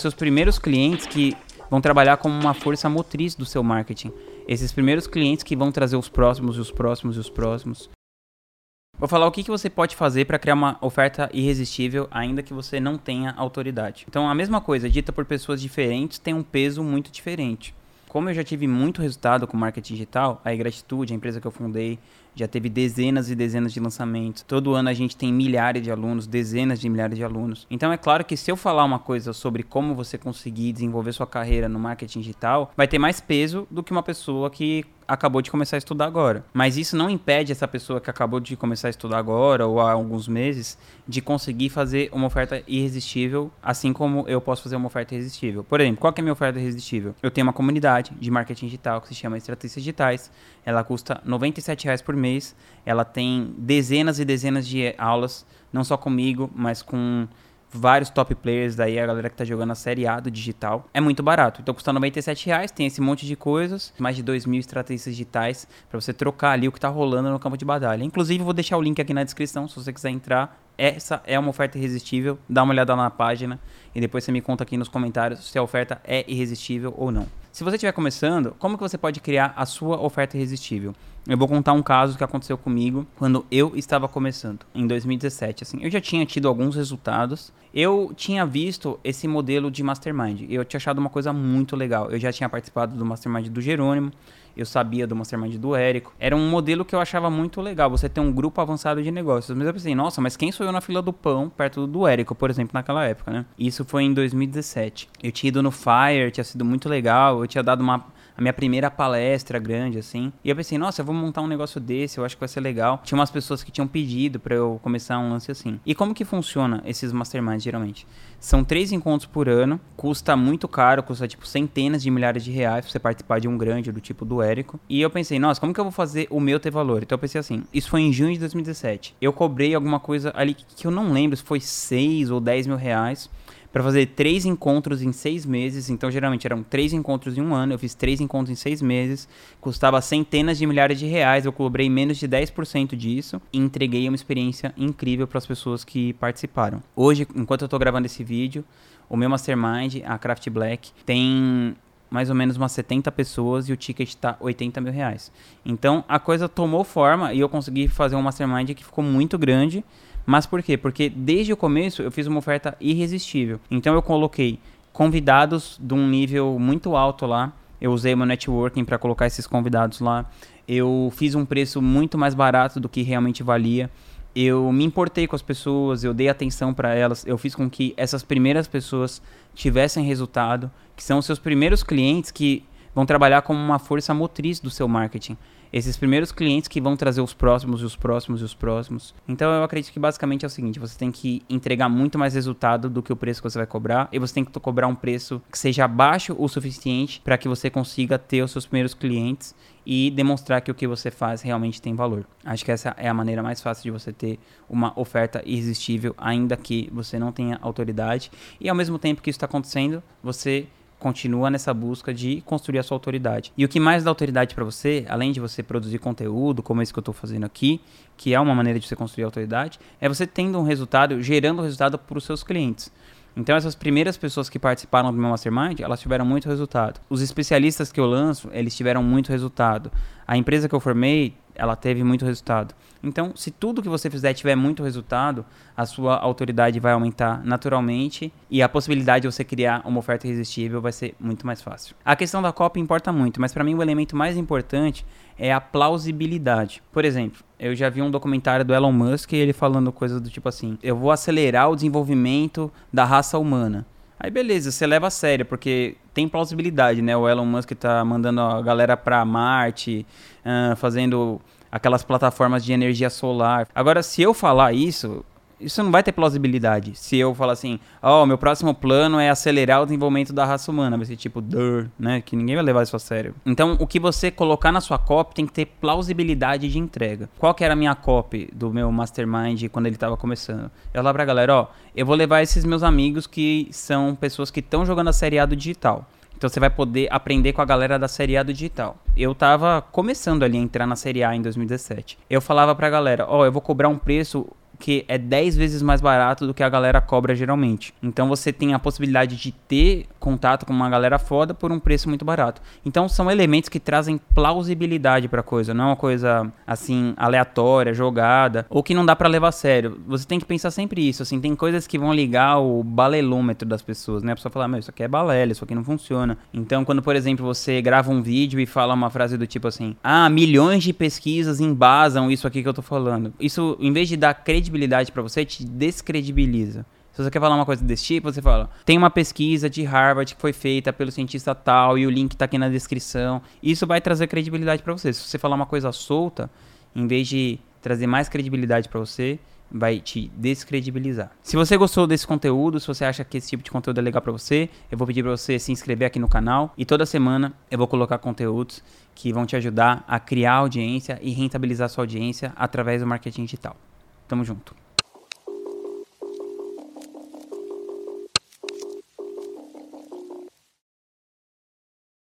seus primeiros clientes que vão trabalhar como uma força motriz do seu marketing. Esses primeiros clientes que vão trazer os próximos e os próximos e os próximos. Vou falar o que, que você pode fazer para criar uma oferta irresistível, ainda que você não tenha autoridade. Então, a mesma coisa, dita por pessoas diferentes, tem um peso muito diferente. Como eu já tive muito resultado com marketing digital, a Gratitude, a empresa que eu fundei, já teve dezenas e dezenas de lançamentos. Todo ano a gente tem milhares de alunos, dezenas de milhares de alunos. Então é claro que se eu falar uma coisa sobre como você conseguir desenvolver sua carreira no marketing digital, vai ter mais peso do que uma pessoa que acabou de começar a estudar agora. Mas isso não impede essa pessoa que acabou de começar a estudar agora ou há alguns meses de conseguir fazer uma oferta irresistível, assim como eu posso fazer uma oferta irresistível. Por exemplo, qual é a minha oferta irresistível? Eu tenho uma comunidade de marketing digital que se chama Estratégias Digitais. Ela custa R$ 97 por mês. Ela tem dezenas e dezenas de aulas, não só comigo, mas com vários top players daí, a galera que tá jogando a série A do digital. É muito barato. Então custa 97 reais, tem esse monte de coisas, mais de 2 mil estratégias digitais para você trocar ali o que tá rolando no campo de batalha. Inclusive, vou deixar o link aqui na descrição se você quiser entrar. Essa é uma oferta irresistível. Dá uma olhada na página e depois você me conta aqui nos comentários se a oferta é irresistível ou não. Se você estiver começando, como que você pode criar a sua oferta irresistível? Eu vou contar um caso que aconteceu comigo quando eu estava começando, em 2017. Assim, eu já tinha tido alguns resultados. Eu tinha visto esse modelo de mastermind. Eu tinha achado uma coisa muito legal. Eu já tinha participado do mastermind do Jerônimo eu sabia do Mastermind do Érico. Era um modelo que eu achava muito legal, você ter um grupo avançado de negócios. Mas eu pensei, nossa, mas quem sou eu na fila do pão, perto do Érico, por exemplo, naquela época, né? Isso foi em 2017. Eu tinha ido no Fire, tinha sido muito legal, eu tinha dado uma a minha primeira palestra grande, assim. E eu pensei, nossa, eu vou montar um negócio desse, eu acho que vai ser legal. Tinha umas pessoas que tinham pedido para eu começar um lance assim. E como que funciona esses masterminds, geralmente? São três encontros por ano, custa muito caro, custa tipo centenas de milhares de reais pra você participar de um grande do tipo do Érico. E eu pensei, nossa, como que eu vou fazer o meu ter valor? Então eu pensei assim, isso foi em junho de 2017. Eu cobrei alguma coisa ali que eu não lembro se foi 6 ou 10 mil reais para fazer três encontros em seis meses. Então, geralmente eram três encontros em um ano. Eu fiz três encontros em seis meses. Custava centenas de milhares de reais. Eu cobrei menos de 10% disso. E entreguei uma experiência incrível para as pessoas que participaram. Hoje, enquanto eu estou gravando esse vídeo, o meu mastermind, a Craft Black, tem mais ou menos umas 70 pessoas e o ticket está 80 mil reais. Então a coisa tomou forma e eu consegui fazer um mastermind que ficou muito grande mas por quê? Porque desde o começo eu fiz uma oferta irresistível. Então eu coloquei convidados de um nível muito alto lá. Eu usei meu networking para colocar esses convidados lá. Eu fiz um preço muito mais barato do que realmente valia. Eu me importei com as pessoas, eu dei atenção para elas, eu fiz com que essas primeiras pessoas tivessem resultado, que são os seus primeiros clientes que vão trabalhar como uma força motriz do seu marketing esses primeiros clientes que vão trazer os próximos e os próximos e os próximos. Então eu acredito que basicamente é o seguinte: você tem que entregar muito mais resultado do que o preço que você vai cobrar, e você tem que cobrar um preço que seja baixo o suficiente para que você consiga ter os seus primeiros clientes e demonstrar que o que você faz realmente tem valor. Acho que essa é a maneira mais fácil de você ter uma oferta irresistível, ainda que você não tenha autoridade. E ao mesmo tempo que isso está acontecendo, você continua nessa busca de construir a sua autoridade. E o que mais dá autoridade para você, além de você produzir conteúdo, como esse que eu estou fazendo aqui, que é uma maneira de você construir autoridade, é você tendo um resultado, gerando resultado para os seus clientes. Então essas primeiras pessoas que participaram do meu mastermind, elas tiveram muito resultado. Os especialistas que eu lanço, eles tiveram muito resultado. A empresa que eu formei, ela teve muito resultado. Então, se tudo que você fizer tiver muito resultado, a sua autoridade vai aumentar naturalmente e a possibilidade de você criar uma oferta irresistível vai ser muito mais fácil. A questão da cópia importa muito, mas para mim o elemento mais importante é a plausibilidade. Por exemplo, eu já vi um documentário do Elon Musk ele falando coisas do tipo assim: eu vou acelerar o desenvolvimento da raça humana. Aí beleza, você leva a sério, porque tem plausibilidade, né? O Elon Musk tá mandando a galera para Marte, uh, fazendo aquelas plataformas de energia solar. Agora, se eu falar isso, isso não vai ter plausibilidade. Se eu falar assim, ó, oh, meu próximo plano é acelerar o desenvolvimento da raça humana, vai ser tipo, dur, né? Que ninguém vai levar isso a sério. Então, o que você colocar na sua copy tem que ter plausibilidade de entrega. Qual que era a minha copy do meu mastermind quando ele tava começando? Eu lá pra galera, ó, eu vou levar esses meus amigos que são pessoas que estão jogando a série A do digital. Então você vai poder aprender com a galera da Série A do digital. Eu tava começando ali a entrar na Série A em 2017. Eu falava pra galera, ó, oh, eu vou cobrar um preço que é 10 vezes mais barato do que a galera cobra geralmente. Então você tem a possibilidade de ter contato com uma galera foda por um preço muito barato. Então são elementos que trazem plausibilidade pra coisa, não é uma coisa assim aleatória, jogada, ou que não dá para levar a sério. Você tem que pensar sempre isso, assim, tem coisas que vão ligar o balelômetro das pessoas, né? A pessoa fala, meu, isso aqui é balela, isso aqui não funciona. Então quando, por exemplo, você grava um vídeo e fala uma frase do tipo assim: "Ah, milhões de pesquisas embasam isso aqui que eu tô falando". Isso, em vez de dar credibilidade para você, te descredibiliza. Se você quer falar uma coisa desse tipo, você fala: tem uma pesquisa de Harvard que foi feita pelo cientista tal e o link tá aqui na descrição. Isso vai trazer credibilidade para você. Se você falar uma coisa solta, em vez de trazer mais credibilidade para você, vai te descredibilizar. Se você gostou desse conteúdo, se você acha que esse tipo de conteúdo é legal para você, eu vou pedir para você se inscrever aqui no canal e toda semana eu vou colocar conteúdos que vão te ajudar a criar audiência e rentabilizar sua audiência através do marketing digital. Tamo junto.